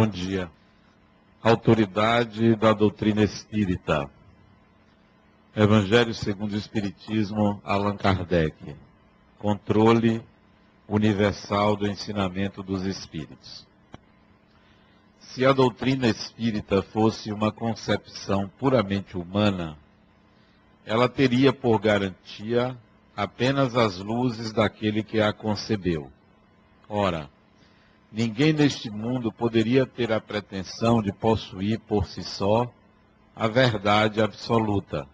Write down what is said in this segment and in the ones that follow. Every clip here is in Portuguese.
Bom dia. Autoridade da doutrina espírita. Evangelho segundo o Espiritismo, Allan Kardec. Controle universal do ensinamento dos espíritos. Se a doutrina espírita fosse uma concepção puramente humana, ela teria por garantia apenas as luzes daquele que a concebeu. Ora, ninguém neste mundo poderia ter a pretensão de possuir por si só a verdade absoluta.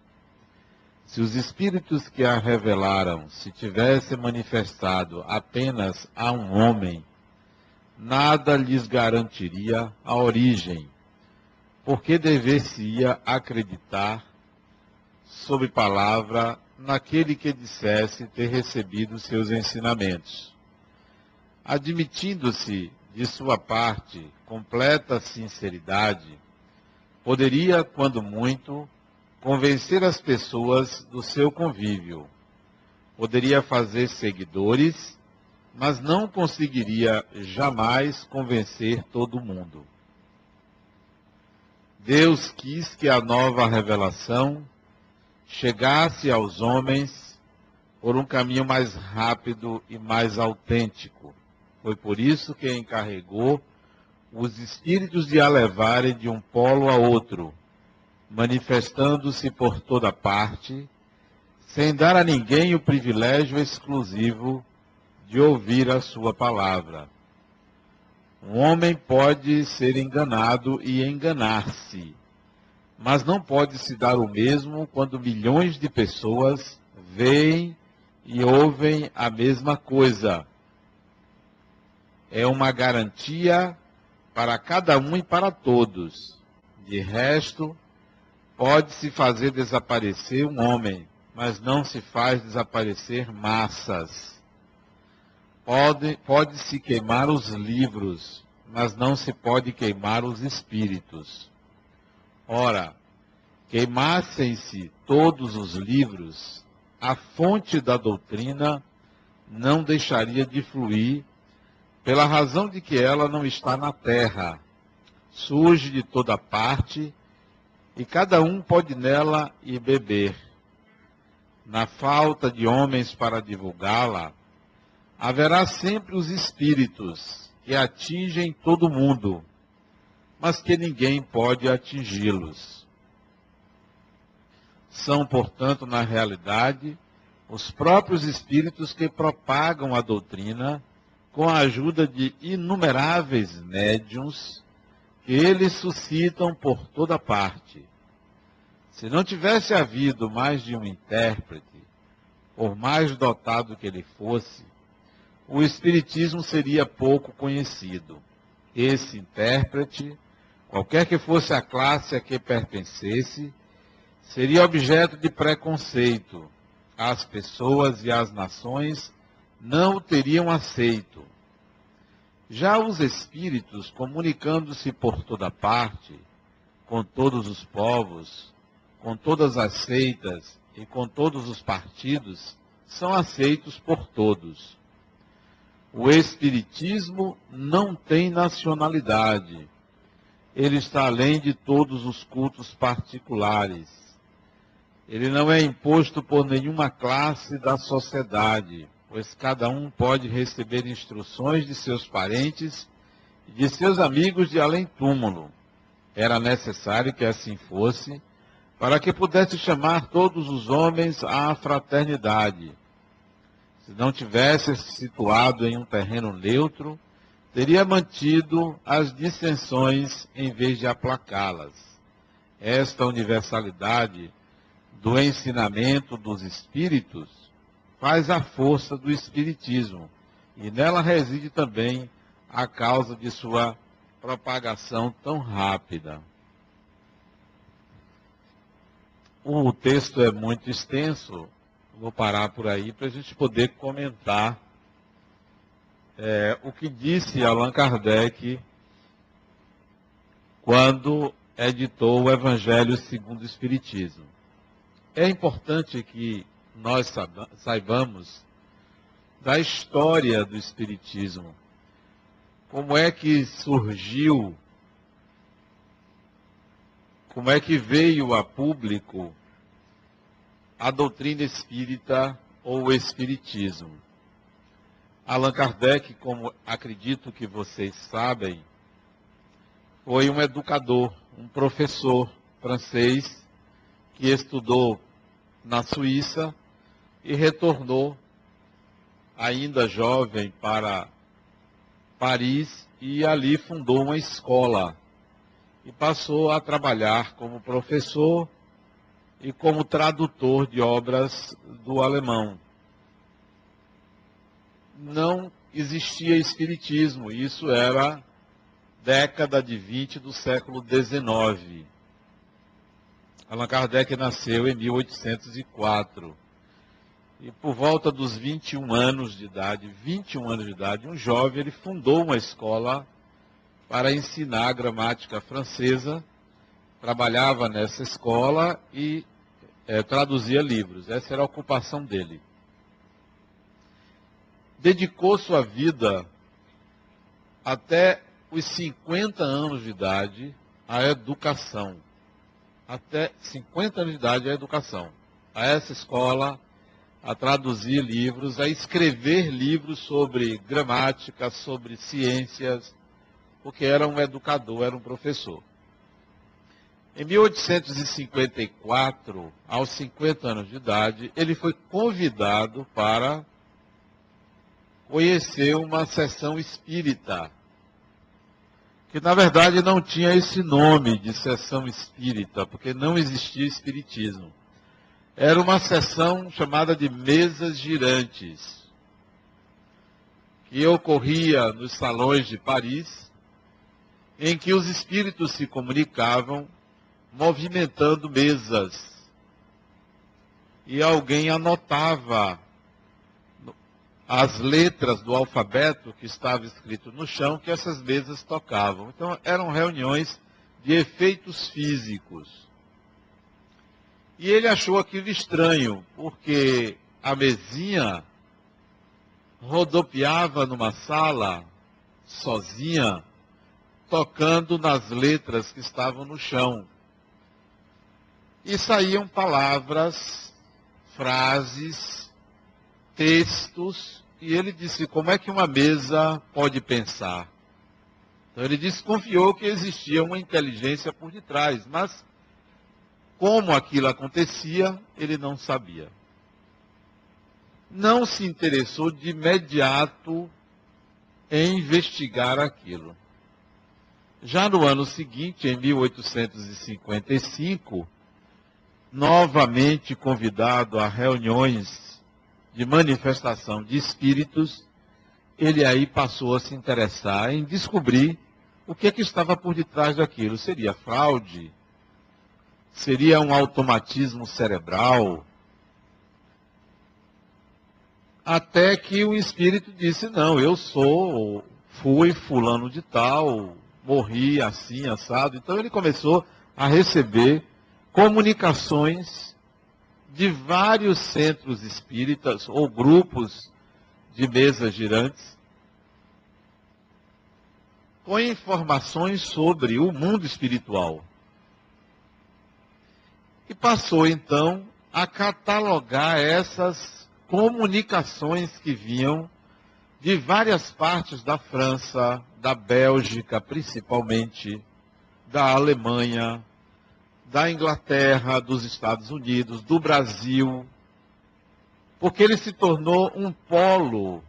Se os espíritos que a revelaram se tivessem manifestado apenas a um homem, nada lhes garantiria a origem, porque dever-se-ia acreditar, sob palavra, naquele que dissesse ter recebido seus ensinamentos admitindo-se de sua parte completa sinceridade, poderia, quando muito, convencer as pessoas do seu convívio. Poderia fazer seguidores, mas não conseguiria jamais convencer todo mundo. Deus quis que a nova revelação chegasse aos homens por um caminho mais rápido e mais autêntico foi por isso que encarregou os espíritos de a levarem de um polo a outro, manifestando-se por toda parte, sem dar a ninguém o privilégio exclusivo de ouvir a sua palavra. Um homem pode ser enganado e enganar-se, mas não pode se dar o mesmo quando milhões de pessoas veem e ouvem a mesma coisa é uma garantia para cada um e para todos. De resto, pode-se fazer desaparecer um homem, mas não se faz desaparecer massas. Pode-se pode queimar os livros, mas não se pode queimar os espíritos. Ora, queimassem-se todos os livros, a fonte da doutrina não deixaria de fluir pela razão de que ela não está na terra, surge de toda parte e cada um pode nela ir beber. Na falta de homens para divulgá-la, haverá sempre os espíritos que atingem todo mundo, mas que ninguém pode atingi-los. São, portanto, na realidade, os próprios espíritos que propagam a doutrina com a ajuda de inumeráveis médiums que eles suscitam por toda parte. Se não tivesse havido mais de um intérprete, por mais dotado que ele fosse, o Espiritismo seria pouco conhecido. Esse intérprete, qualquer que fosse a classe a que pertencesse, seria objeto de preconceito. As pessoas e as nações não o teriam aceito. Já os espíritos, comunicando-se por toda parte, com todos os povos, com todas as seitas e com todos os partidos, são aceitos por todos. O Espiritismo não tem nacionalidade. Ele está além de todos os cultos particulares. Ele não é imposto por nenhuma classe da sociedade pois cada um pode receber instruções de seus parentes e de seus amigos de além-túmulo. Era necessário que assim fosse, para que pudesse chamar todos os homens à fraternidade. Se não tivesse se situado em um terreno neutro, teria mantido as dissensões em vez de aplacá-las. Esta universalidade do ensinamento dos espíritos faz a força do Espiritismo. E nela reside também a causa de sua propagação tão rápida. O texto é muito extenso, vou parar por aí para a gente poder comentar é, o que disse Allan Kardec quando editou o Evangelho segundo o Espiritismo. É importante que nós saibamos da história do Espiritismo. Como é que surgiu como é que veio a público a doutrina espírita ou o espiritismo. Allan Kardec, como acredito que vocês sabem, foi um educador, um professor francês que estudou na Suíça e retornou ainda jovem para Paris e ali fundou uma escola e passou a trabalhar como professor e como tradutor de obras do alemão. Não existia espiritismo, isso era década de 20 do século XIX. Allan Kardec nasceu em 1804. E por volta dos 21 anos de idade, 21 anos de idade, um jovem, ele fundou uma escola para ensinar gramática francesa trabalhava nessa escola e é, traduzia livros. Essa era a ocupação dele. Dedicou sua vida até os 50 anos de idade à educação. Até 50 anos de idade à educação. A essa escola, a traduzir livros, a escrever livros sobre gramática, sobre ciências, porque era um educador, era um professor. Em 1854, aos 50 anos de idade, ele foi convidado para conhecer uma sessão espírita, que na verdade não tinha esse nome de sessão espírita, porque não existia espiritismo. Era uma sessão chamada de mesas girantes, que ocorria nos salões de Paris, em que os espíritos se comunicavam movimentando mesas. E alguém anotava as letras do alfabeto que estava escrito no chão que essas mesas tocavam. Então eram reuniões de efeitos físicos. E ele achou aquilo estranho, porque a mesinha rodopiava numa sala sozinha, tocando nas letras que estavam no chão e saíam palavras, frases, textos, e ele disse: como é que uma mesa pode pensar? Então ele desconfiou que existia uma inteligência por detrás, mas como aquilo acontecia, ele não sabia. Não se interessou de imediato em investigar aquilo. Já no ano seguinte, em 1855, novamente convidado a reuniões de manifestação de espíritos, ele aí passou a se interessar em descobrir o que, é que estava por detrás daquilo. Seria fraude? Seria um automatismo cerebral? Até que o espírito disse: Não, eu sou, fui fulano de tal, morri assim, assado. Então ele começou a receber comunicações de vários centros espíritas ou grupos de mesas girantes com informações sobre o mundo espiritual. E passou então a catalogar essas comunicações que vinham de várias partes da França, da Bélgica principalmente, da Alemanha, da Inglaterra, dos Estados Unidos, do Brasil, porque ele se tornou um polo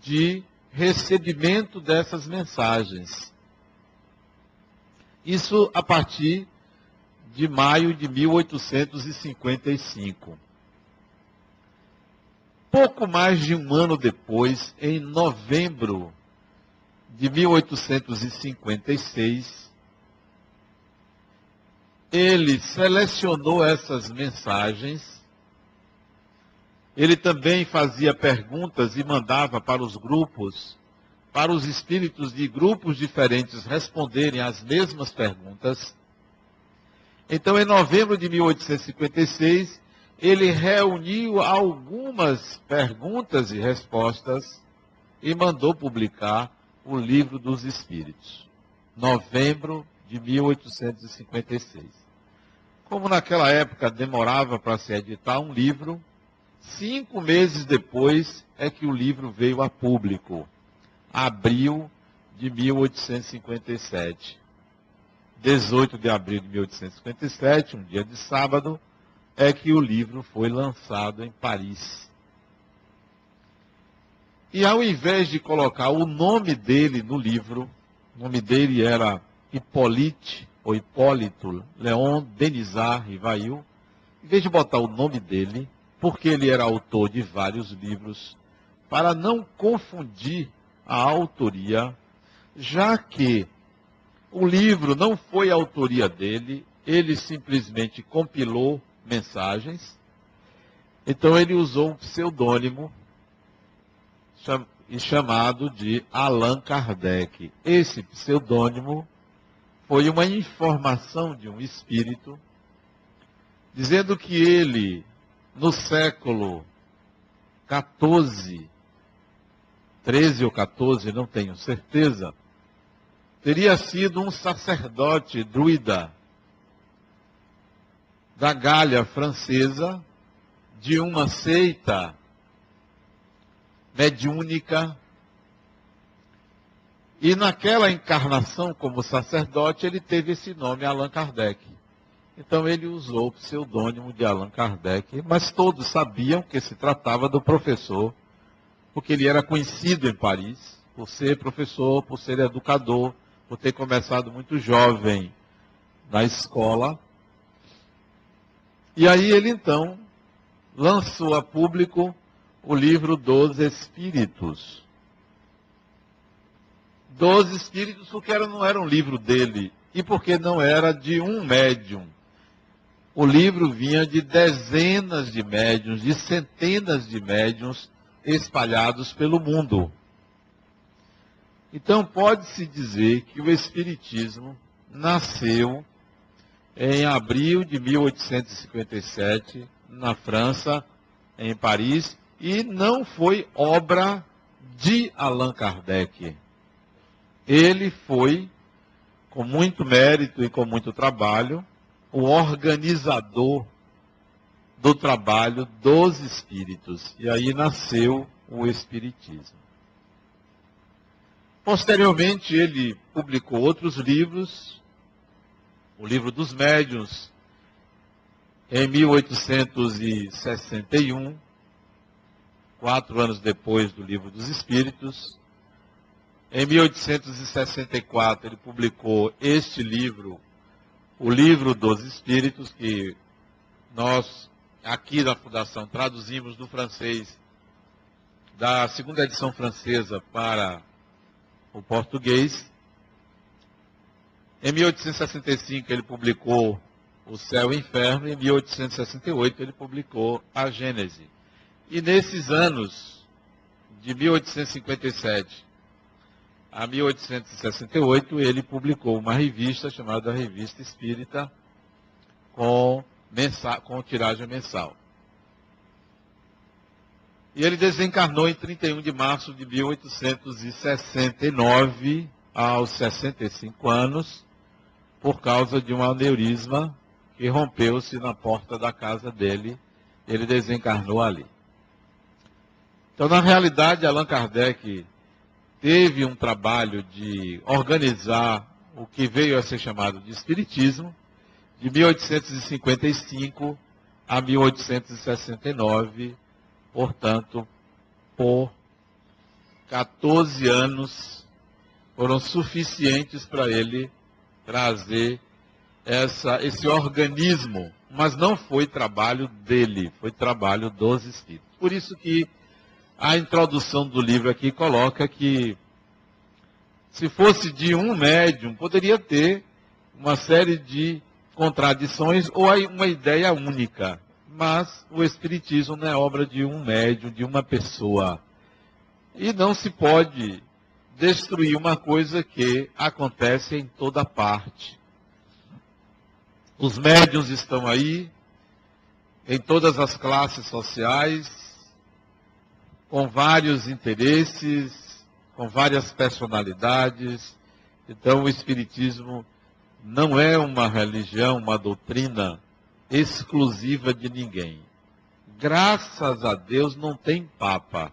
de recebimento dessas mensagens. Isso a partir de maio de 1855. Pouco mais de um ano depois, em novembro de 1856, ele selecionou essas mensagens, ele também fazia perguntas e mandava para os grupos, para os espíritos de grupos diferentes responderem às mesmas perguntas. Então, em novembro de 1856, ele reuniu algumas perguntas e respostas e mandou publicar o Livro dos Espíritos. Novembro de 1856. Como naquela época demorava para se editar um livro, cinco meses depois é que o livro veio a público, abril de 1857. 18 de abril de 1857, um dia de sábado, é que o livro foi lançado em Paris. E ao invés de colocar o nome dele no livro, o nome dele era Hippolyte, ou Hipólito Leon Denisard Rivail, em vez de botar o nome dele, porque ele era autor de vários livros, para não confundir a autoria, já que o livro não foi autoria dele, ele simplesmente compilou mensagens, então ele usou um pseudônimo chamado de Allan Kardec. Esse pseudônimo foi uma informação de um espírito dizendo que ele, no século 14, 13 ou 14, não tenho certeza, teria sido um sacerdote druida da Gália francesa, de uma seita mediúnica. E naquela encarnação como sacerdote, ele teve esse nome, Allan Kardec. Então ele usou o pseudônimo de Allan Kardec, mas todos sabiam que se tratava do professor, porque ele era conhecido em Paris por ser professor, por ser educador, por ter começado muito jovem na escola. E aí ele então lançou a público o livro dos Espíritos. Dos Espíritos, porque era, não era um livro dele e porque não era de um médium. O livro vinha de dezenas de médiums, de centenas de médiums espalhados pelo mundo. Então, pode-se dizer que o Espiritismo nasceu em abril de 1857, na França, em Paris, e não foi obra de Allan Kardec. Ele foi, com muito mérito e com muito trabalho, o organizador do trabalho dos espíritos. E aí nasceu o Espiritismo. Posteriormente, ele publicou outros livros, o livro dos médiuns, em 1861, quatro anos depois do livro dos Espíritos. Em 1864, ele publicou este livro, o Livro dos Espíritos, que nós, aqui da Fundação, traduzimos do francês, da segunda edição francesa para o português. Em 1865 ele publicou O Céu e o Inferno, em 1868 ele publicou A Gênese. E nesses anos, de 1857 a 1868, ele publicou uma revista chamada Revista Espírita, com, mensa com tiragem mensal. E ele desencarnou em 31 de março de 1869, aos 65 anos, por causa de um aneurisma que rompeu-se na porta da casa dele. Ele desencarnou ali. Então, na realidade, Allan Kardec teve um trabalho de organizar o que veio a ser chamado de Espiritismo, de 1855 a 1869, portanto, por 14 anos foram suficientes para ele trazer essa, esse organismo, mas não foi trabalho dele, foi trabalho dos espíritos. Por isso que a introdução do livro aqui coloca que se fosse de um médium, poderia ter uma série de contradições ou uma ideia única. Mas o Espiritismo não é obra de um médium, de uma pessoa. E não se pode destruir uma coisa que acontece em toda parte. Os médiums estão aí, em todas as classes sociais, com vários interesses, com várias personalidades. Então, o Espiritismo não é uma religião, uma doutrina exclusiva de ninguém. Graças a Deus não tem papa.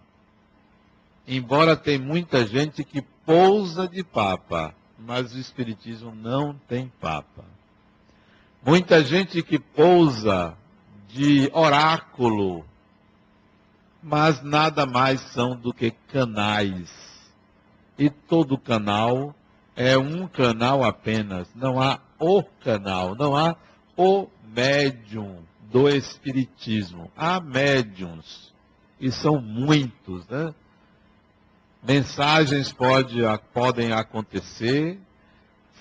Embora tem muita gente que pousa de papa, mas o espiritismo não tem papa. Muita gente que pousa de oráculo, mas nada mais são do que canais. E todo canal é um canal apenas, não há o canal, não há o médium do espiritismo. Há médiums, e são muitos, né? Mensagens pode, podem acontecer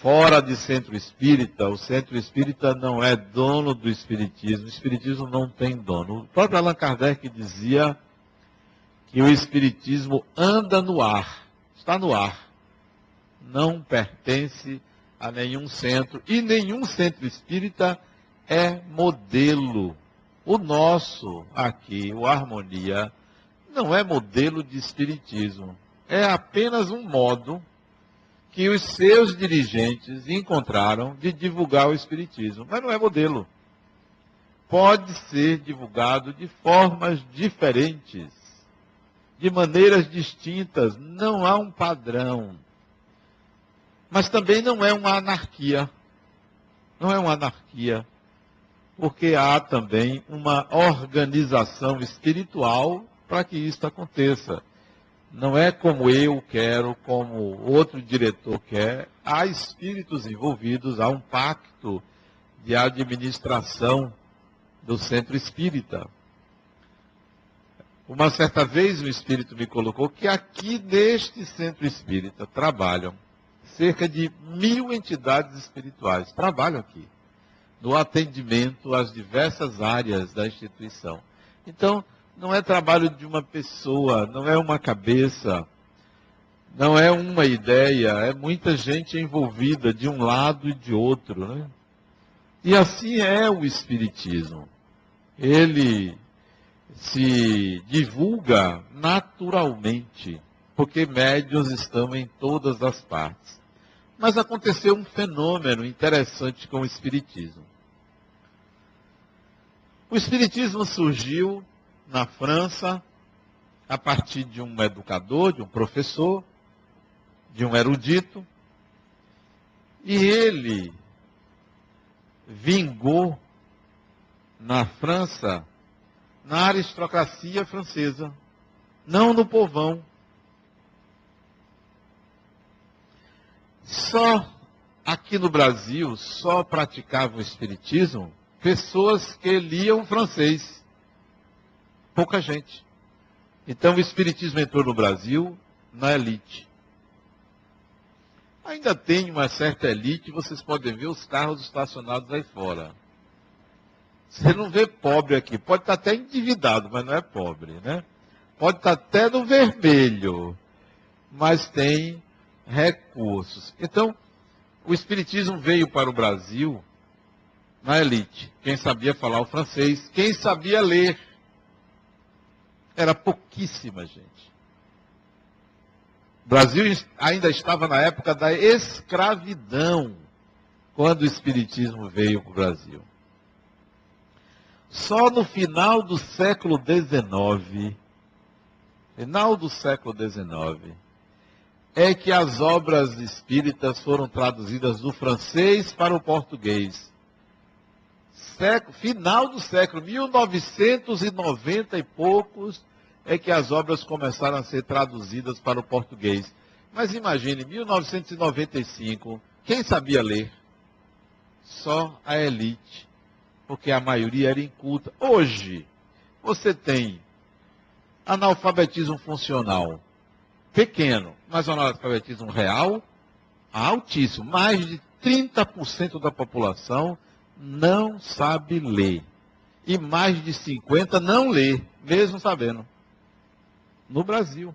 fora de centro espírita. O centro espírita não é dono do espiritismo. O espiritismo não tem dono. O próprio Allan Kardec dizia que o espiritismo anda no ar, está no ar. Não pertence a nenhum centro e nenhum centro espírita é modelo. O nosso aqui, o Harmonia, não é modelo de espiritismo. É apenas um modo que os seus dirigentes encontraram de divulgar o espiritismo, mas não é modelo. Pode ser divulgado de formas diferentes, de maneiras distintas, não há um padrão. Mas também não é uma anarquia. Não é uma anarquia porque há também uma organização espiritual para que isso aconteça. Não é como eu quero, como outro diretor quer. Há espíritos envolvidos, há um pacto de administração do centro espírita. Uma certa vez um espírito me colocou que aqui neste centro espírita trabalham cerca de mil entidades espirituais. Trabalham aqui no atendimento às diversas áreas da instituição. Então, não é trabalho de uma pessoa, não é uma cabeça, não é uma ideia, é muita gente envolvida de um lado e de outro. Né? E assim é o Espiritismo. Ele se divulga naturalmente, porque médios estão em todas as partes. Mas aconteceu um fenômeno interessante com o Espiritismo. O Espiritismo surgiu na França a partir de um educador, de um professor, de um erudito, e ele vingou na França, na aristocracia francesa, não no povão, Só aqui no Brasil, só praticavam o espiritismo pessoas que liam francês. Pouca gente. Então o espiritismo entrou no Brasil na elite. Ainda tem uma certa elite, vocês podem ver os carros estacionados aí fora. Você não vê pobre aqui. Pode estar até endividado, mas não é pobre, né? Pode estar até no vermelho, mas tem recursos. Então, o Espiritismo veio para o Brasil na elite. Quem sabia falar o francês, quem sabia ler. Era pouquíssima gente. O Brasil ainda estava na época da escravidão, quando o Espiritismo veio para o Brasil. Só no final do século XIX, final do século XIX, é que as obras espíritas foram traduzidas do francês para o português. Século, final do século 1990 e poucos é que as obras começaram a ser traduzidas para o português. Mas imagine, 1995, quem sabia ler? Só a elite, porque a maioria era inculta. Hoje, você tem analfabetismo funcional pequeno, mas o analfabetismo real altíssimo. Mais de 30% da população não sabe ler. E mais de 50% não lê, mesmo sabendo. No Brasil.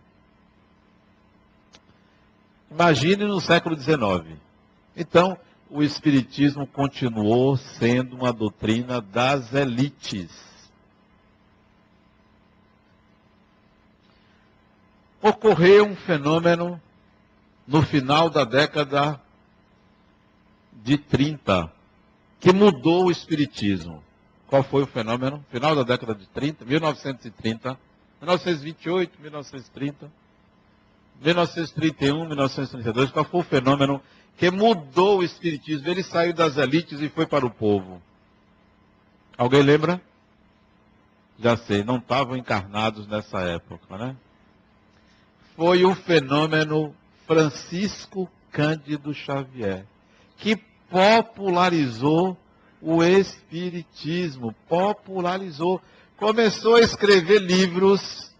Imagine no século XIX. Então, o Espiritismo continuou sendo uma doutrina das elites. Ocorreu um fenômeno no final da década de 30 que mudou o espiritismo. Qual foi o fenômeno? Final da década de 30, 1930, 1928, 1930, 1931, 1932. Qual foi o fenômeno que mudou o espiritismo? Ele saiu das elites e foi para o povo. Alguém lembra? Já sei, não estavam encarnados nessa época, né? Foi o fenômeno Francisco Cândido Xavier, que popularizou o Espiritismo, popularizou, começou a escrever livros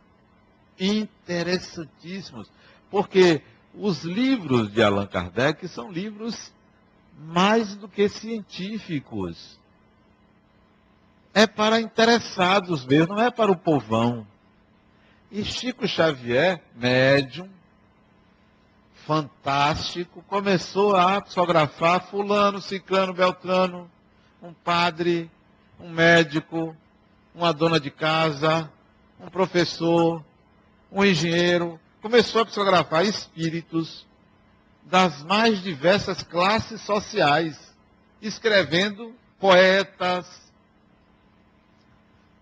interessantíssimos, porque os livros de Allan Kardec são livros mais do que científicos. É para interessados mesmo, não é para o povão. E Chico Xavier, médium, fantástico, começou a psicografar fulano, ciclano, beltrano, um padre, um médico, uma dona de casa, um professor, um engenheiro, começou a psicografar espíritos das mais diversas classes sociais, escrevendo poetas.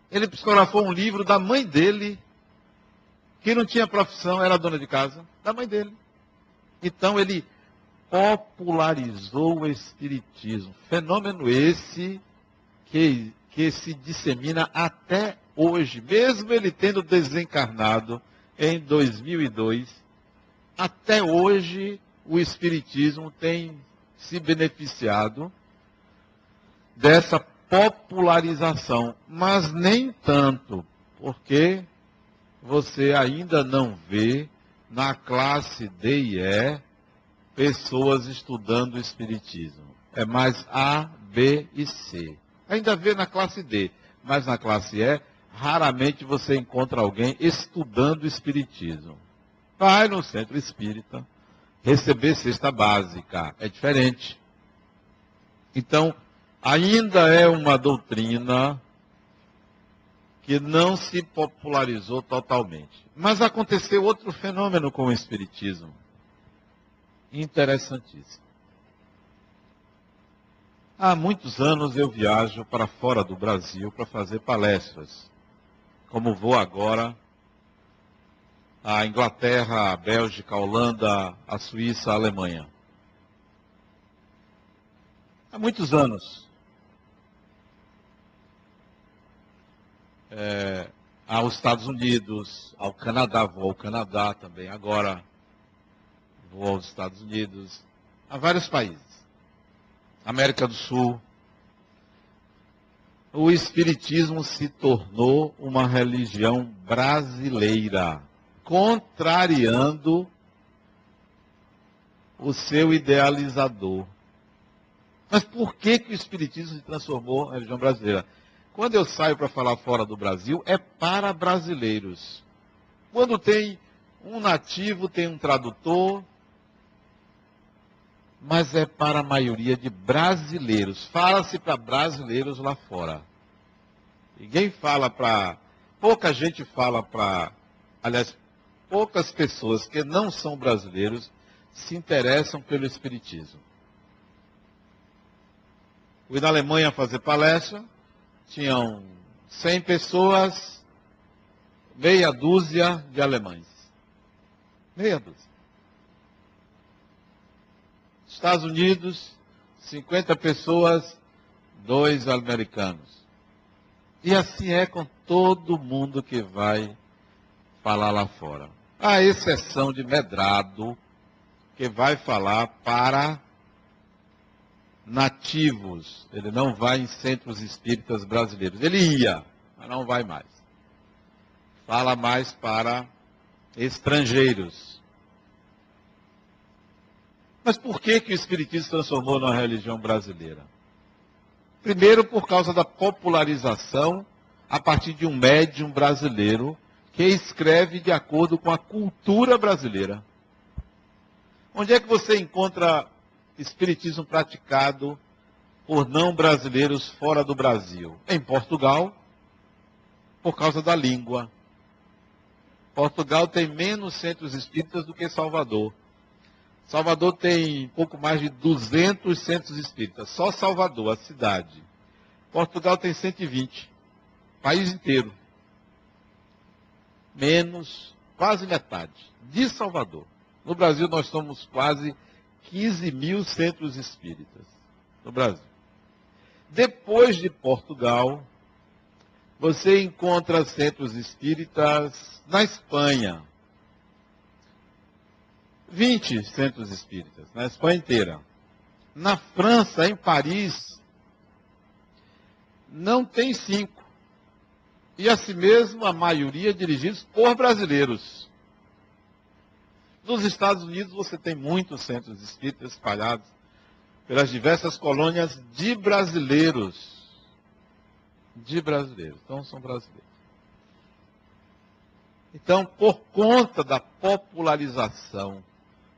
Ele psicografou um livro da mãe dele, que não tinha profissão, era dona de casa, da mãe dele. Então ele popularizou o espiritismo. Fenômeno esse que, que se dissemina até hoje, mesmo ele tendo desencarnado em 2002, até hoje o espiritismo tem se beneficiado dessa popularização, mas nem tanto, porque você ainda não vê na classe D e E pessoas estudando Espiritismo. É mais A, B e C. Ainda vê na classe D, mas na classe E, raramente você encontra alguém estudando Espiritismo. Vai no centro espírita receber cesta básica. É diferente. Então, ainda é uma doutrina que não se popularizou totalmente. Mas aconteceu outro fenômeno com o Espiritismo. Interessantíssimo. Há muitos anos eu viajo para fora do Brasil para fazer palestras. Como vou agora à Inglaterra, à Bélgica, à Holanda, à Suíça, à Alemanha. Há muitos anos. É, aos Estados Unidos, ao Canadá, vou ao Canadá também agora, vou aos Estados Unidos, a vários países. América do Sul. O Espiritismo se tornou uma religião brasileira, contrariando o seu idealizador. Mas por que, que o Espiritismo se transformou em religião brasileira? Quando eu saio para falar fora do Brasil, é para brasileiros. Quando tem um nativo, tem um tradutor, mas é para a maioria de brasileiros. Fala-se para brasileiros lá fora. Ninguém fala para. Pouca gente fala para. Aliás, poucas pessoas que não são brasileiros se interessam pelo Espiritismo. Fui na Alemanha fazer palestra, tinham 100 pessoas, meia dúzia de alemães. Meia dúzia. Estados Unidos, 50 pessoas, dois americanos. E assim é com todo mundo que vai falar lá fora. A exceção de Medrado, que vai falar para nativos. Ele não vai em centros espíritas brasileiros. Ele ia, mas não vai mais. Fala mais para estrangeiros. Mas por que, que o Espiritismo se transformou numa religião brasileira? Primeiro, por causa da popularização a partir de um médium brasileiro que escreve de acordo com a cultura brasileira. Onde é que você encontra espiritismo praticado por não brasileiros fora do Brasil? Em Portugal, por causa da língua. Portugal tem menos centros espíritas do que Salvador. Salvador tem pouco mais de 200 centros espíritas. Só Salvador, a cidade. Portugal tem 120. País inteiro. Menos, quase metade. De Salvador. No Brasil, nós somos quase 15 mil centros espíritas. No Brasil. Depois de Portugal, você encontra centros espíritas na Espanha. 20 centros espíritas, na Espanha inteira. Na França, em Paris, não tem cinco. E assim mesmo, a maioria dirigidos por brasileiros. Nos Estados Unidos, você tem muitos centros espíritas espalhados pelas diversas colônias de brasileiros. De brasileiros. Então, são brasileiros. Então, por conta da popularização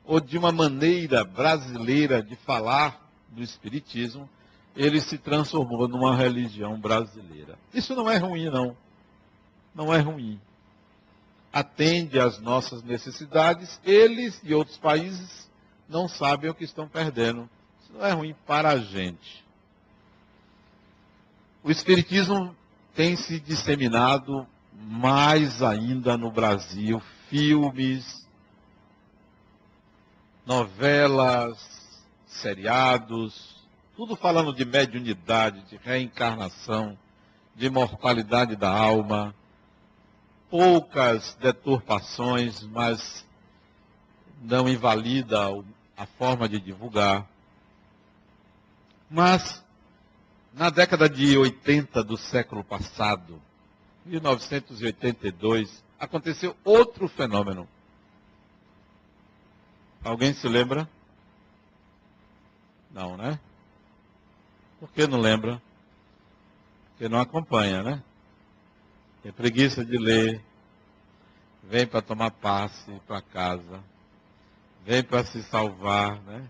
ou de uma maneira brasileira de falar do Espiritismo, ele se transformou numa religião brasileira. Isso não é ruim, não. Não é ruim. Atende às nossas necessidades. Eles e outros países não sabem o que estão perdendo. Isso não é ruim para a gente. O Espiritismo tem se disseminado mais ainda no Brasil. Filmes, novelas, seriados, tudo falando de mediunidade, de reencarnação, de mortalidade da alma, poucas deturpações, mas não invalida a forma de divulgar. Mas, na década de 80 do século passado, 1982, aconteceu outro fenômeno Alguém se lembra? Não, né? Por que não lembra? Porque não acompanha, né? Tem preguiça de ler. Vem para tomar passe para casa. Vem para se salvar, né?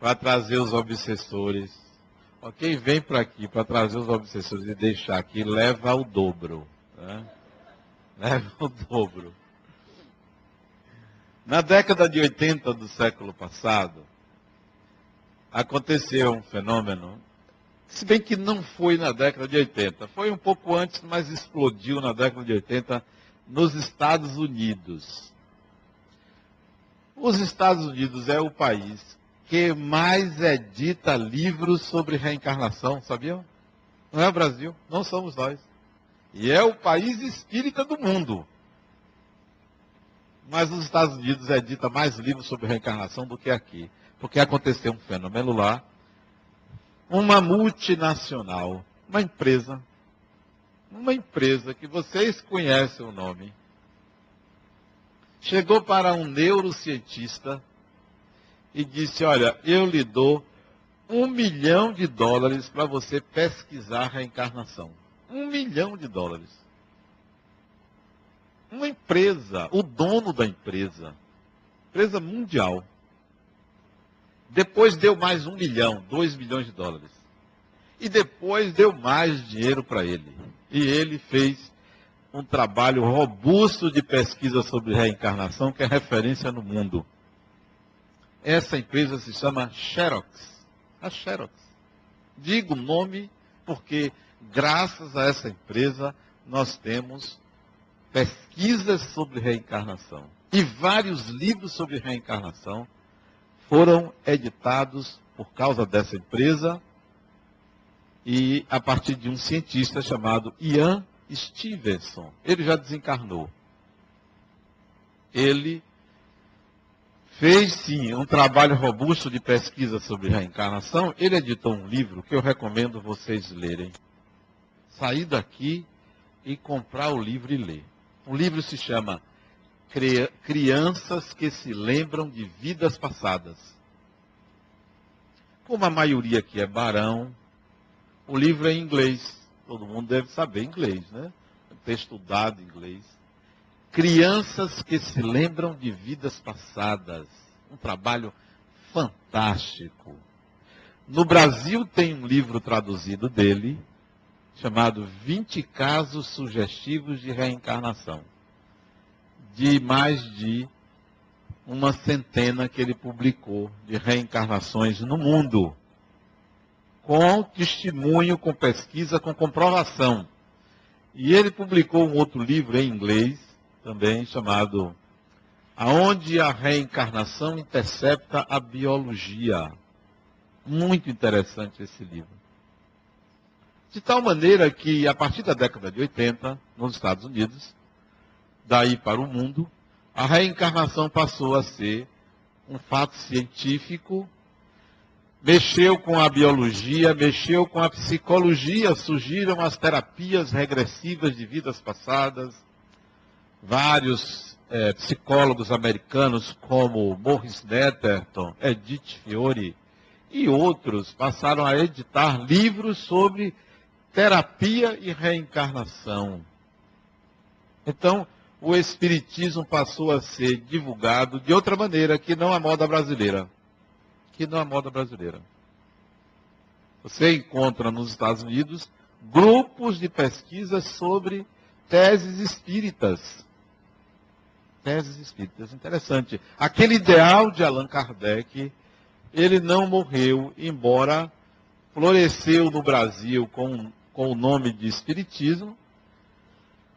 Para trazer os obsessores. Quem vem para aqui para trazer os obsessores e deixar aqui, leva o dobro. Né? Leva o dobro. Na década de 80 do século passado, aconteceu um fenômeno, se bem que não foi na década de 80, foi um pouco antes, mas explodiu na década de 80 nos Estados Unidos. Os Estados Unidos é o país que mais edita livros sobre reencarnação, sabiam? Não é o Brasil, não somos nós. E é o país espírita do mundo. Mas nos Estados Unidos é dita mais livros sobre reencarnação do que aqui. Porque aconteceu um fenômeno lá. Uma multinacional, uma empresa, uma empresa que vocês conhecem o nome, chegou para um neurocientista e disse: Olha, eu lhe dou um milhão de dólares para você pesquisar reencarnação. Um milhão de dólares. Uma empresa, o dono da empresa, empresa mundial, depois deu mais um milhão, dois milhões de dólares. E depois deu mais dinheiro para ele. E ele fez um trabalho robusto de pesquisa sobre reencarnação, que é referência no mundo. Essa empresa se chama Xerox. A Xerox. Digo o nome porque, graças a essa empresa, nós temos pesquisas sobre reencarnação e vários livros sobre reencarnação foram editados por causa dessa empresa e a partir de um cientista chamado Ian Stevenson. Ele já desencarnou. Ele fez sim um trabalho robusto de pesquisa sobre reencarnação. Ele editou um livro que eu recomendo vocês lerem. Sair daqui e comprar o livro e ler. O livro se chama Crianças que se lembram de vidas passadas. Como a maioria aqui é barão, o livro é em inglês. Todo mundo deve saber inglês, né? Ter estudado inglês. Crianças que se lembram de vidas passadas. Um trabalho fantástico. No Brasil tem um livro traduzido dele, chamado 20 casos sugestivos de reencarnação, de mais de uma centena que ele publicou de reencarnações no mundo, com testemunho, com pesquisa, com comprovação. E ele publicou um outro livro em inglês, também chamado Aonde a Reencarnação Intercepta a Biologia. Muito interessante esse livro. De tal maneira que, a partir da década de 80, nos Estados Unidos, daí para o mundo, a reencarnação passou a ser um fato científico, mexeu com a biologia, mexeu com a psicologia, surgiram as terapias regressivas de vidas passadas. Vários é, psicólogos americanos, como Morris Netterton, Edith Fiore e outros, passaram a editar livros sobre terapia e reencarnação. Então, o Espiritismo passou a ser divulgado de outra maneira, que não a moda brasileira. Que não a moda brasileira. Você encontra nos Estados Unidos grupos de pesquisa sobre teses espíritas. Teses espíritas, interessante. Aquele ideal de Allan Kardec, ele não morreu, embora floresceu no Brasil com, com o nome de Espiritismo,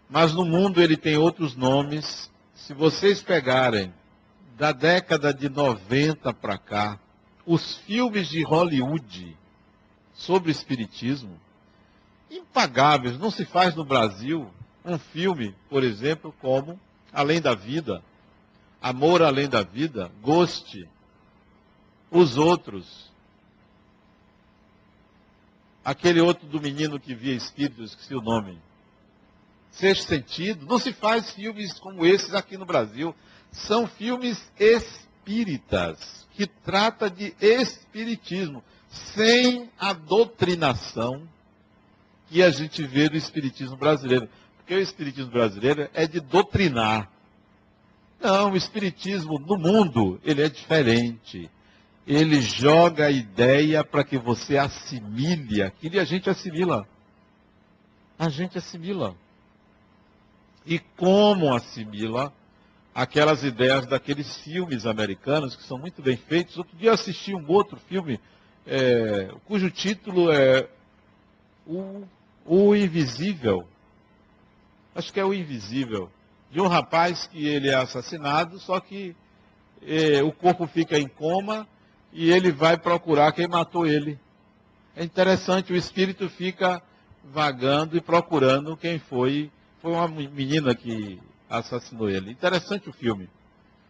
mas no mundo ele tem outros nomes. Se vocês pegarem da década de 90 para cá, os filmes de Hollywood sobre espiritismo, impagáveis. Não se faz no Brasil um filme, por exemplo, como Além da Vida, Amor Além da Vida, Ghost, Os Outros. Aquele outro do menino que via espíritos, esqueci o nome. Sexto Sentido. Não se faz filmes como esses aqui no Brasil. São filmes espíritas, que trata de espiritismo, sem a doutrinação que a gente vê do espiritismo brasileiro. Porque o espiritismo brasileiro é de doutrinar. Não, o espiritismo no mundo, ele é diferente. Ele joga a ideia para que você assimile aquilo e a gente assimila. A gente assimila e como assimila aquelas ideias daqueles filmes americanos que são muito bem feitos. Outro dia eu assisti um outro filme é, cujo título é o, o Invisível. Acho que é o Invisível. De um rapaz que ele é assassinado, só que é, o corpo fica em coma e ele vai procurar quem matou ele. É interessante, o espírito fica vagando e procurando quem foi foi uma menina que assassinou ele. Interessante o filme.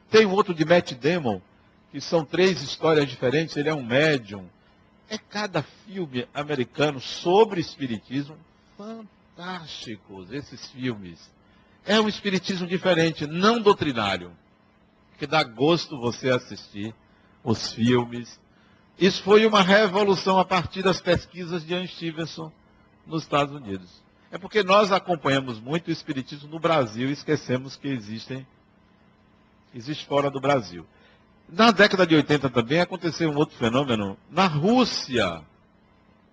Tem um outro de Matt Damon, que são três histórias diferentes. Ele é um médium. É cada filme americano sobre espiritismo fantásticos, esses filmes. É um espiritismo diferente, não doutrinário, que dá gosto você assistir os filmes. Isso foi uma revolução a partir das pesquisas de Ian Stevenson nos Estados Unidos. É porque nós acompanhamos muito o Espiritismo no Brasil e esquecemos que existem, existe fora do Brasil. Na década de 80 também aconteceu um outro fenômeno. Na Rússia.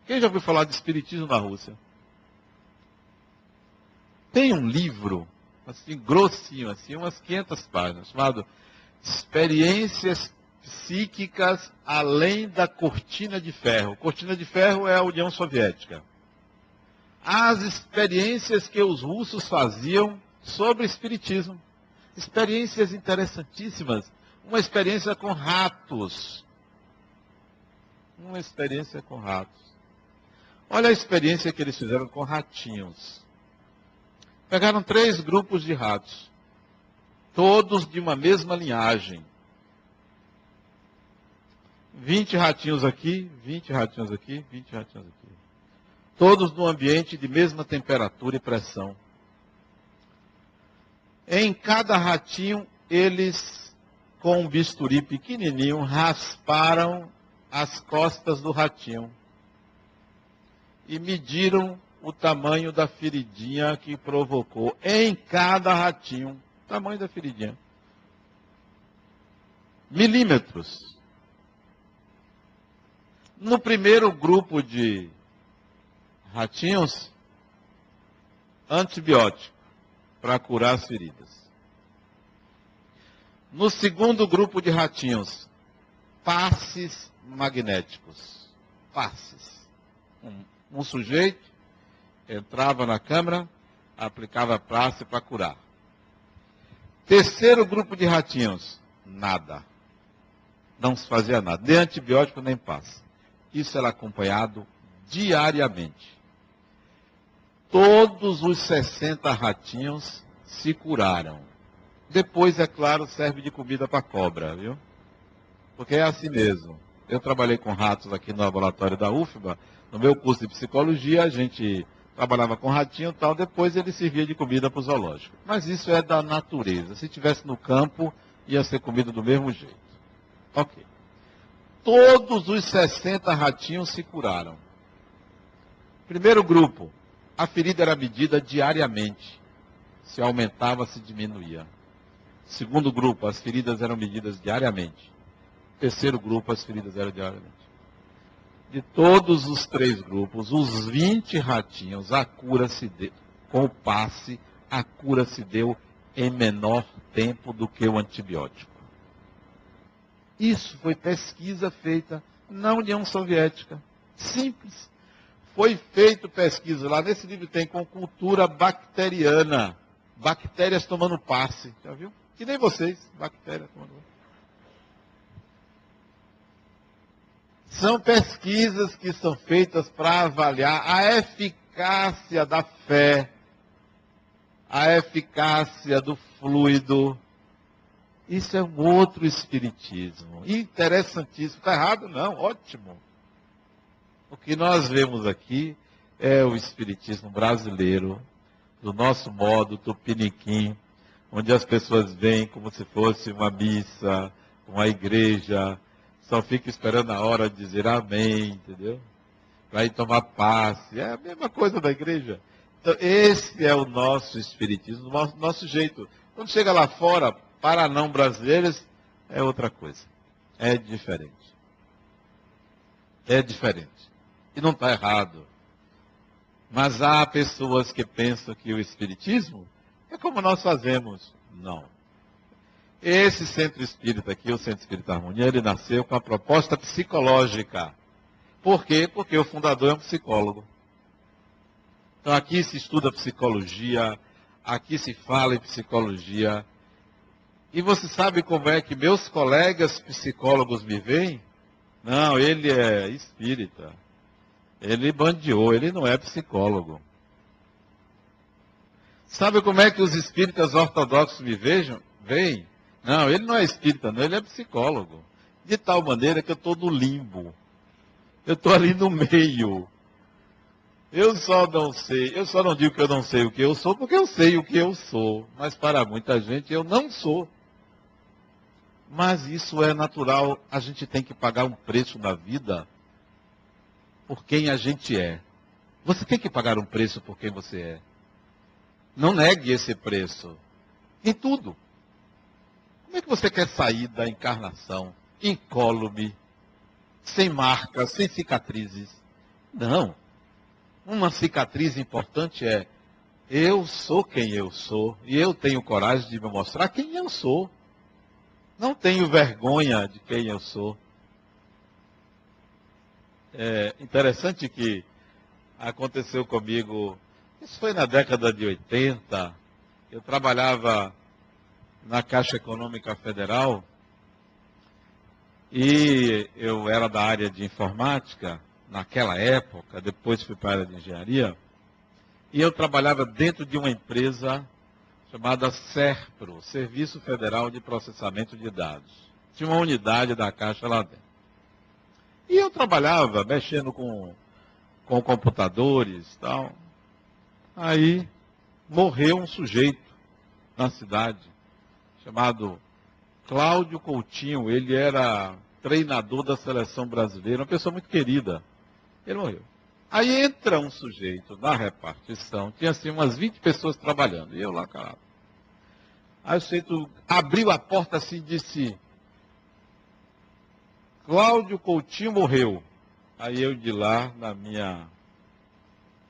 Quem já ouviu falar de Espiritismo na Rússia? Tem um livro, assim, grossinho, assim, umas 500 páginas, chamado Experiências Psíquicas Além da Cortina de Ferro. Cortina de Ferro é a União Soviética as experiências que os russos faziam sobre espiritismo. Experiências interessantíssimas. Uma experiência com ratos. Uma experiência com ratos. Olha a experiência que eles fizeram com ratinhos. Pegaram três grupos de ratos, todos de uma mesma linhagem. 20 ratinhos aqui, 20 ratinhos aqui, 20 ratinhos aqui todos no ambiente de mesma temperatura e pressão. Em cada ratinho, eles, com um bisturi pequenininho, rasparam as costas do ratinho e mediram o tamanho da feridinha que provocou em cada ratinho. Tamanho da feridinha. Milímetros. No primeiro grupo de ratinhos, antibiótico para curar as feridas. No segundo grupo de ratinhos, passes magnéticos. Passes. Um, um sujeito entrava na câmara, aplicava passe para curar. Terceiro grupo de ratinhos, nada. Não se fazia nada, nem antibiótico, nem passe. Isso era acompanhado diariamente. Todos os 60 ratinhos se curaram. Depois, é claro, serve de comida para cobra, viu? Porque é assim mesmo. Eu trabalhei com ratos aqui no laboratório da UFBA. No meu curso de psicologia, a gente trabalhava com ratinho e tal, depois ele servia de comida para o zoológico. Mas isso é da natureza. Se tivesse no campo, ia ser comida do mesmo jeito. Ok. Todos os 60 ratinhos se curaram. Primeiro grupo, a ferida era medida diariamente. Se aumentava, se diminuía. Segundo grupo, as feridas eram medidas diariamente. Terceiro grupo, as feridas eram diariamente. De todos os três grupos, os 20 ratinhos, a cura se deu, com o passe, a cura se deu em menor tempo do que o antibiótico. Isso foi pesquisa feita na União Soviética. Simples. Foi feito pesquisa lá. Nesse livro tem com cultura bacteriana. Bactérias tomando passe. Já viu? Que nem vocês, bactérias tomando passe. São pesquisas que são feitas para avaliar a eficácia da fé, a eficácia do fluido. Isso é um outro espiritismo. Interessantíssimo. Está errado? Não, ótimo. O que nós vemos aqui é o espiritismo brasileiro, do nosso modo tupiniquim, onde as pessoas vêm como se fosse uma missa, uma igreja, só fica esperando a hora de dizer amém, entendeu? Vai tomar passe. É a mesma coisa da igreja. Então, esse é o nosso espiritismo, o nosso, nosso jeito. Quando chega lá fora, para não brasileiros, é outra coisa. É diferente. É diferente. E não está errado. Mas há pessoas que pensam que o espiritismo é como nós fazemos. Não. Esse centro espírita aqui, o Centro Espírita Harmonia, ele nasceu com a proposta psicológica. Por quê? Porque o fundador é um psicólogo. Então aqui se estuda psicologia, aqui se fala em psicologia. E você sabe como é que meus colegas psicólogos me veem? Não, ele é espírita. Ele bandiou, ele não é psicólogo. Sabe como é que os espíritas ortodoxos me vejam? Veem? Não, ele não é espírita, não, ele é psicólogo. De tal maneira que eu estou no limbo. Eu estou ali no meio. Eu só não sei, eu só não digo que eu não sei o que eu sou, porque eu sei o que eu sou. Mas para muita gente eu não sou. Mas isso é natural, a gente tem que pagar um preço na vida por quem a gente é. Você tem que pagar um preço por quem você é. Não negue esse preço. Em tudo. Como é que você quer sair da encarnação incólume, sem marcas, sem cicatrizes? Não. Uma cicatriz importante é eu sou quem eu sou e eu tenho coragem de me mostrar quem eu sou. Não tenho vergonha de quem eu sou. É interessante que aconteceu comigo, isso foi na década de 80, eu trabalhava na Caixa Econômica Federal e eu era da área de informática naquela época, depois fui para a área de engenharia, e eu trabalhava dentro de uma empresa chamada SERPRO, Serviço Federal de Processamento de Dados. Tinha uma unidade da Caixa lá dentro. E eu trabalhava mexendo com, com computadores e tal. Aí morreu um sujeito na cidade chamado Cláudio Coutinho. Ele era treinador da seleção brasileira, uma pessoa muito querida. Ele morreu. Aí entra um sujeito na repartição, tinha assim umas 20 pessoas trabalhando, e eu lá calado. Aí o sujeito abriu a porta assim e disse: Cláudio Coutinho morreu. Aí eu de lá, na minha,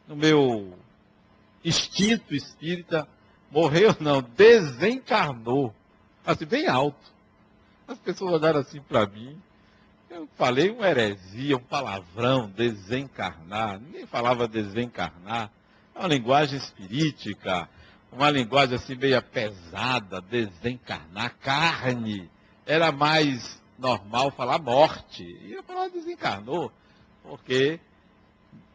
no meu instinto espírita, morreu não, desencarnou assim, bem alto. As pessoas olharam assim para mim. Eu falei uma heresia, um palavrão, desencarnar. Ninguém falava desencarnar. É uma linguagem espirítica, uma linguagem assim meio pesada, desencarnar, carne. Era mais normal falar morte. E eu falava desencarnou, porque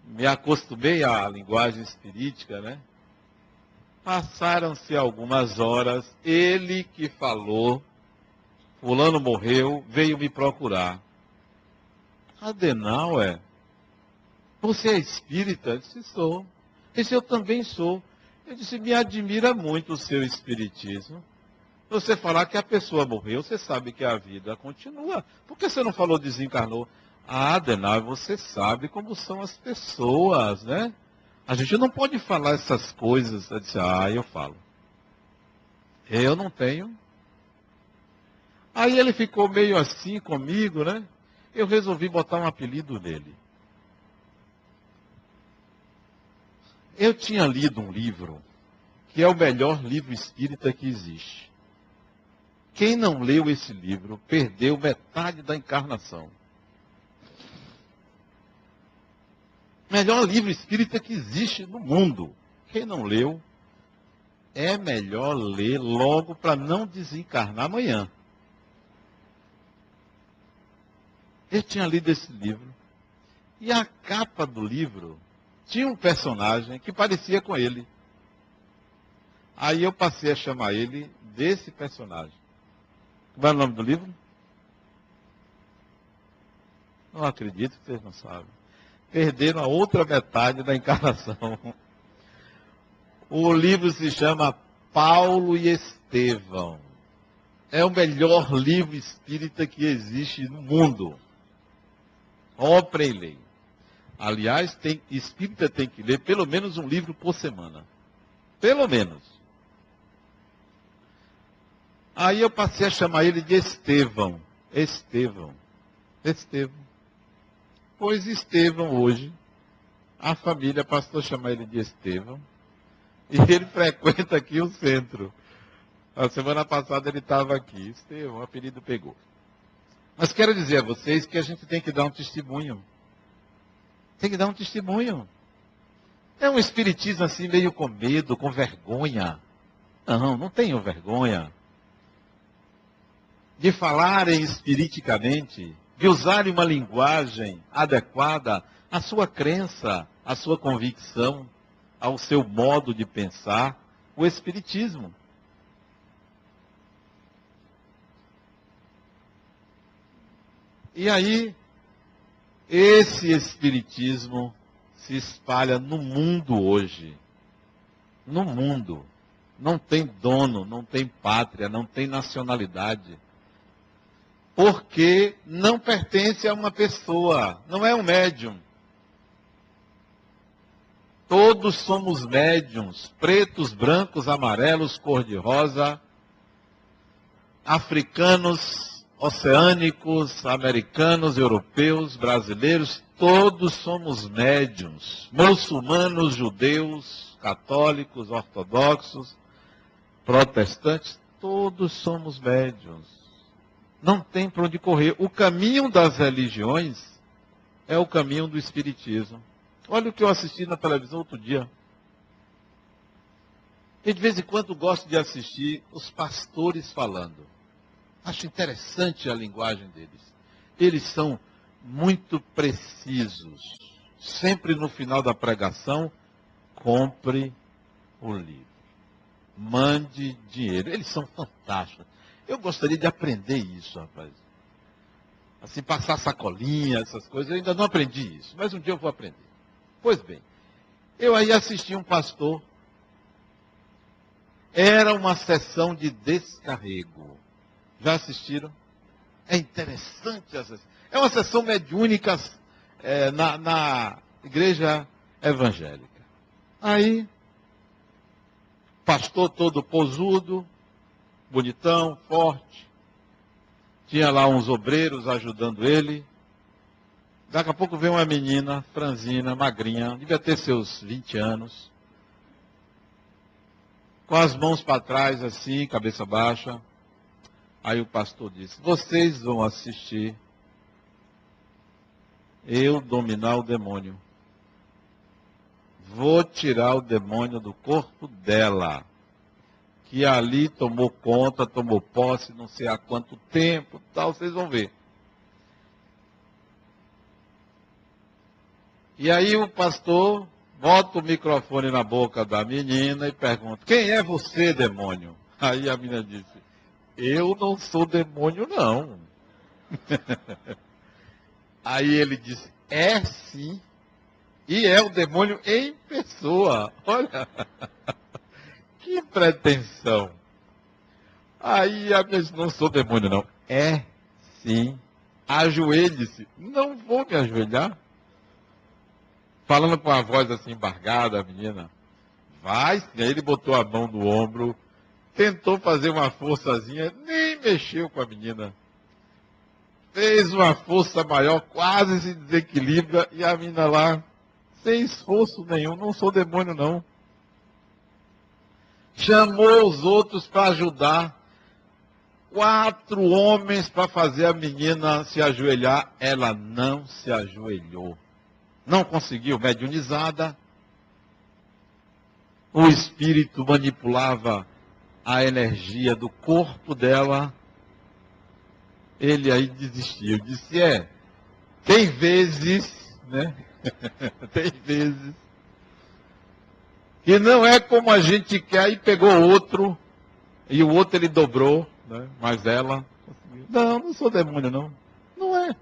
me acostumei à linguagem espirítica, né? Passaram-se algumas horas, ele que falou, fulano morreu, veio me procurar. Adenauer, você é espírita? Eu disse, sou. Ele disse, eu também sou. Eu disse, me admira muito o seu espiritismo. Você falar que a pessoa morreu, você sabe que a vida continua. Por que você não falou desencarnou? Ah, Adenauer, você sabe como são as pessoas, né? A gente não pode falar essas coisas. Eu disse, ah, eu falo. Eu não tenho. Aí ele ficou meio assim comigo, né? Eu resolvi botar um apelido nele. Eu tinha lido um livro que é o melhor livro espírita que existe. Quem não leu esse livro perdeu metade da encarnação. Melhor livro espírita que existe no mundo. Quem não leu, é melhor ler logo para não desencarnar amanhã. Eu tinha lido esse livro. E a capa do livro tinha um personagem que parecia com ele. Aí eu passei a chamar ele desse personagem. Como é o nome do livro? Não acredito que vocês não sabem perderam a outra metade da encarnação. O livro se chama Paulo e Estevão. É o melhor livro espírita que existe no mundo. Opera e leia. Aliás, tem, espírita tem que ler pelo menos um livro por semana. Pelo menos. Aí eu passei a chamar ele de Estevão. Estevão. Estevão. Pois Estevão hoje, a família passou a chamar ele de Estevão, e ele frequenta aqui o centro. A semana passada ele estava aqui. Estevão, o apelido pegou. Mas quero dizer a vocês que a gente tem que dar um testemunho. Tem que dar um testemunho. É um espiritismo assim, meio com medo, com vergonha. Não, não tenho vergonha. De falarem espiriticamente de usar uma linguagem adequada à sua crença, à sua convicção, ao seu modo de pensar, o Espiritismo. E aí, esse Espiritismo se espalha no mundo hoje. No mundo. Não tem dono, não tem pátria, não tem nacionalidade porque não pertence a uma pessoa, não é um médium. Todos somos médiums, pretos, brancos, amarelos, cor-de-rosa, africanos, oceânicos, americanos, europeus, brasileiros, todos somos médiums, muçulmanos, judeus, católicos, ortodoxos, protestantes, todos somos médiums não tem para onde correr. O caminho das religiões é o caminho do espiritismo. Olha o que eu assisti na televisão outro dia. E de vez em quando gosto de assistir os pastores falando. Acho interessante a linguagem deles. Eles são muito precisos. Sempre no final da pregação, compre o livro. Mande dinheiro. Eles são fantásticos. Eu gostaria de aprender isso, rapaz. Assim, passar sacolinha, essas coisas. Eu ainda não aprendi isso, mas um dia eu vou aprender. Pois bem, eu aí assisti um pastor. Era uma sessão de descarrego. Já assistiram? É interessante essa. É uma sessão mediúnica é, na, na igreja evangélica. Aí, pastor todo posudo, bonitão, forte. Tinha lá uns obreiros ajudando ele. Daqui a pouco veio uma menina, franzina, magrinha, devia ter seus 20 anos. Com as mãos para trás, assim, cabeça baixa. Aí o pastor disse: Vocês vão assistir eu dominar o demônio. Vou tirar o demônio do corpo dela, que ali tomou conta, tomou posse, não sei há quanto tempo, tal, vocês vão ver. E aí o pastor bota o microfone na boca da menina e pergunta: Quem é você, demônio? Aí a menina disse: eu não sou demônio, não. Aí ele disse: É sim. E é o demônio em pessoa. Olha. Que pretensão. Aí a minha não sou demônio, não. É sim. Ajoelhe-se. Não vou me ajoelhar. Falando com a voz assim embargada, a menina. Vai, sim. Aí ele botou a mão no ombro tentou fazer uma forçazinha, nem mexeu com a menina. Fez uma força maior, quase se desequilibra, e a menina lá, sem esforço nenhum, não sou demônio não. Chamou os outros para ajudar. Quatro homens para fazer a menina se ajoelhar. Ela não se ajoelhou. Não conseguiu, mediunizada. O espírito manipulava a energia do corpo dela, ele aí desistiu. Disse, é, tem vezes, né? tem vezes, que não é como a gente quer, e pegou outro, e o outro ele dobrou, né? mas ela conseguiu. Não, não sou demônio, não. Não é.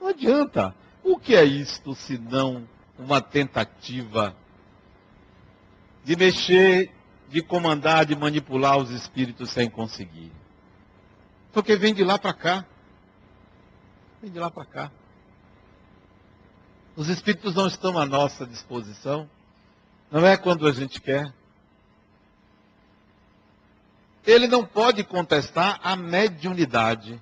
Não adianta. O que é isto se não uma tentativa de mexer de comandar, de manipular os espíritos sem conseguir. Porque vem de lá para cá. Vem de lá para cá. Os espíritos não estão à nossa disposição. Não é quando a gente quer. Ele não pode contestar a mediunidade.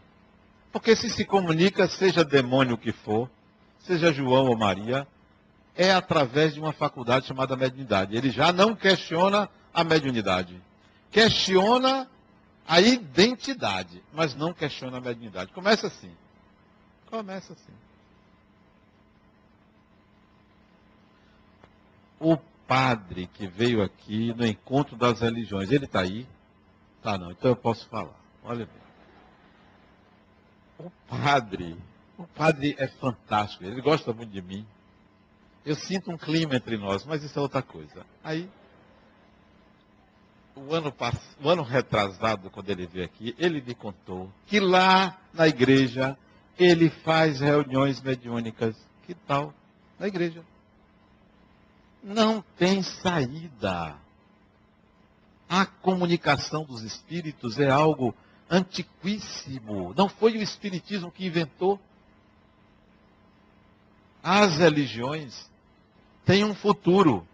Porque se se comunica, seja demônio que for, seja João ou Maria, é através de uma faculdade chamada mediunidade. Ele já não questiona a mediunidade. Questiona a identidade, mas não questiona a mediunidade. Começa assim. Começa assim. O padre que veio aqui no encontro das religiões, ele está aí? Tá não, então eu posso falar. Olha bem. O padre, o padre é fantástico, ele gosta muito de mim. Eu sinto um clima entre nós, mas isso é outra coisa. Aí o ano, o ano retrasado, quando ele veio aqui, ele me contou que lá na igreja ele faz reuniões mediúnicas. Que tal? Na igreja. Não tem saída. A comunicação dos espíritos é algo antiquíssimo. Não foi o espiritismo que inventou. As religiões têm um futuro.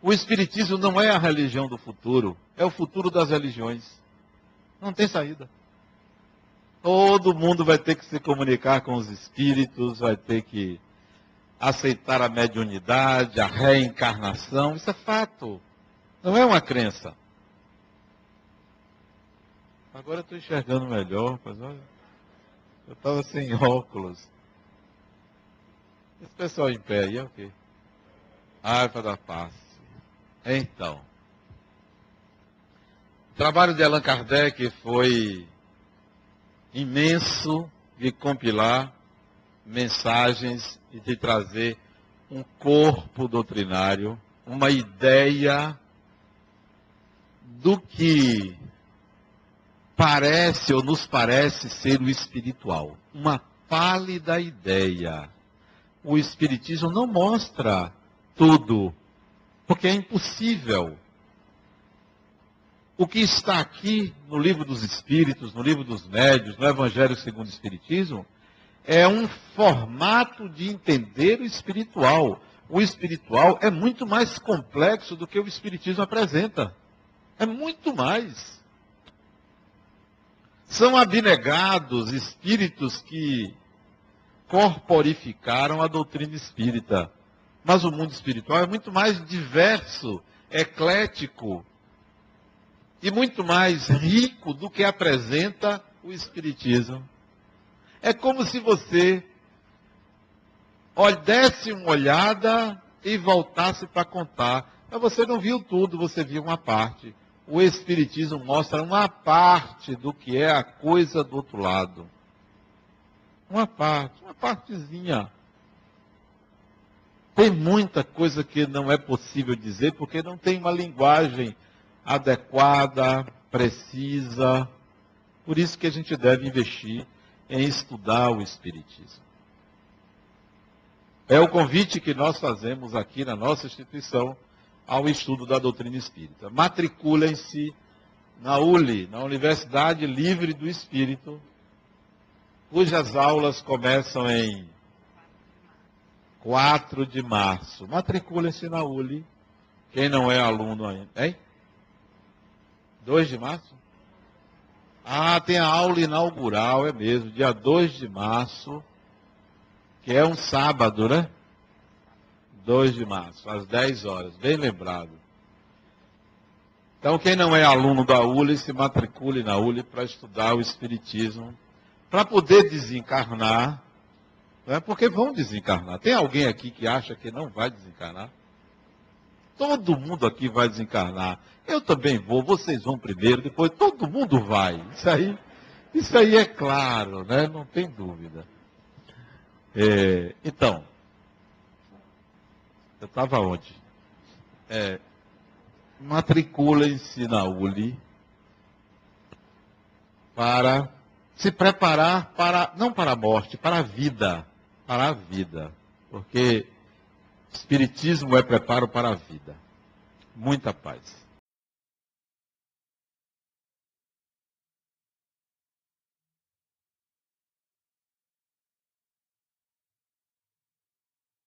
O Espiritismo não é a religião do futuro, é o futuro das religiões. Não tem saída. Todo mundo vai ter que se comunicar com os espíritos, vai ter que aceitar a mediunidade, a reencarnação. Isso é fato. Não é uma crença. Agora estou enxergando melhor, mas olha. Eu estava sem óculos. Esse pessoal em pé aí é o quê? Para dar paz. Então, o trabalho de Allan Kardec foi imenso de compilar mensagens e de trazer um corpo doutrinário, uma ideia do que parece ou nos parece ser o espiritual. Uma pálida ideia. O Espiritismo não mostra tudo porque é impossível. O que está aqui no livro dos Espíritos, no livro dos Médios, no Evangelho segundo o Espiritismo, é um formato de entender o espiritual. O espiritual é muito mais complexo do que o Espiritismo apresenta. É muito mais. São abnegados espíritos que corporificaram a doutrina espírita. Mas o mundo espiritual é muito mais diverso, eclético. e muito mais rico do que apresenta o Espiritismo. É como se você desse uma olhada e voltasse para contar. Mas você não viu tudo, você viu uma parte. O Espiritismo mostra uma parte do que é a coisa do outro lado. Uma parte, uma partezinha. Tem muita coisa que não é possível dizer porque não tem uma linguagem adequada, precisa. Por isso que a gente deve investir em estudar o Espiritismo. É o convite que nós fazemos aqui na nossa instituição ao estudo da doutrina espírita. Matriculem-se na ULI, na Universidade Livre do Espírito, cujas aulas começam em 4 de março. Matriculem-se na ULI. Quem não é aluno ainda. Hein? 2 de março? Ah, tem a aula inaugural, é mesmo, dia 2 de março, que é um sábado, né? 2 de março, às 10 horas, bem lembrado. Então, quem não é aluno da ULI, se matricule na ULI para estudar o Espiritismo, para poder desencarnar, né? porque vão desencarnar. Tem alguém aqui que acha que não vai desencarnar? Todo mundo aqui vai desencarnar. Eu também vou, vocês vão primeiro, depois todo mundo vai. Isso aí, isso aí é claro, né? Não tem dúvida. É, então, eu estava onde? É, Matriculem-se na ULI para se preparar para, não para a morte, para a vida. Para a vida. Porque Espiritismo é preparo para a vida. Muita paz.